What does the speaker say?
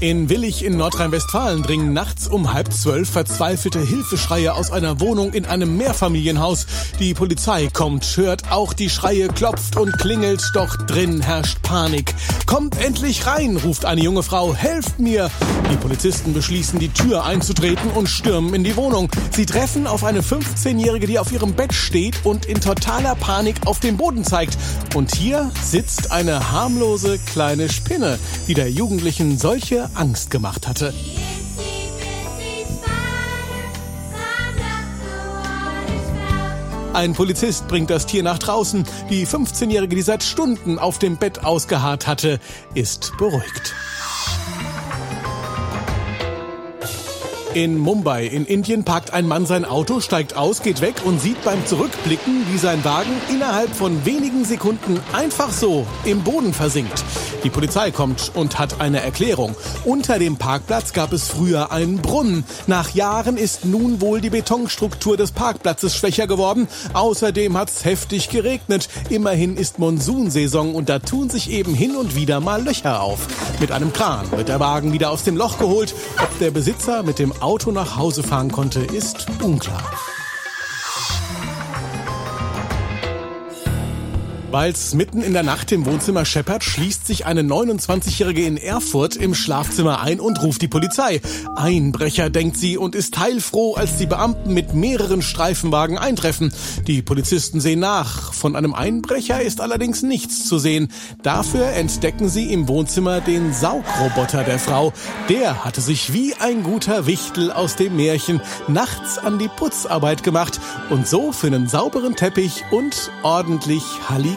In Willig in Nordrhein-Westfalen dringen nachts um halb zwölf verzweifelte Hilfeschreie aus einer Wohnung in einem Mehrfamilienhaus. Die Polizei kommt, hört auch die Schreie, klopft und klingelt, doch drin herrscht Panik. Kommt endlich rein, ruft eine junge Frau, helft mir! Die Polizisten beschließen, die Tür einzutreten und stürmen in die Wohnung. Sie treffen auf eine 15-Jährige, die auf ihrem Bett steht und in totaler Panik auf den Boden zeigt. Und hier sitzt eine harmlose kleine Spinne, die der Jugendlichen solche Angst gemacht hatte. Ein Polizist bringt das Tier nach draußen. Die 15-Jährige, die seit Stunden auf dem Bett ausgeharrt hatte, ist beruhigt. In Mumbai in Indien parkt ein Mann sein Auto, steigt aus, geht weg und sieht beim Zurückblicken, wie sein Wagen innerhalb von wenigen Sekunden einfach so im Boden versinkt. Die Polizei kommt und hat eine Erklärung. Unter dem Parkplatz gab es früher einen Brunnen. Nach Jahren ist nun wohl die Betonstruktur des Parkplatzes schwächer geworden. Außerdem hat es heftig geregnet. Immerhin ist Monsunsaison und da tun sich eben hin und wieder mal Löcher auf. Mit einem Kran wird der Wagen wieder aus dem Loch geholt. Ob der Besitzer mit dem Auto nach Hause fahren konnte, ist unklar. Weil es mitten in der Nacht im Wohnzimmer scheppert, schließt sich eine 29-Jährige in Erfurt im Schlafzimmer ein und ruft die Polizei. Einbrecher, denkt sie und ist heilfroh, als die Beamten mit mehreren Streifenwagen eintreffen. Die Polizisten sehen nach. Von einem Einbrecher ist allerdings nichts zu sehen. Dafür entdecken sie im Wohnzimmer den Saugroboter der Frau. Der hatte sich wie ein guter Wichtel aus dem Märchen nachts an die Putzarbeit gemacht und so für einen sauberen Teppich und ordentlich Halli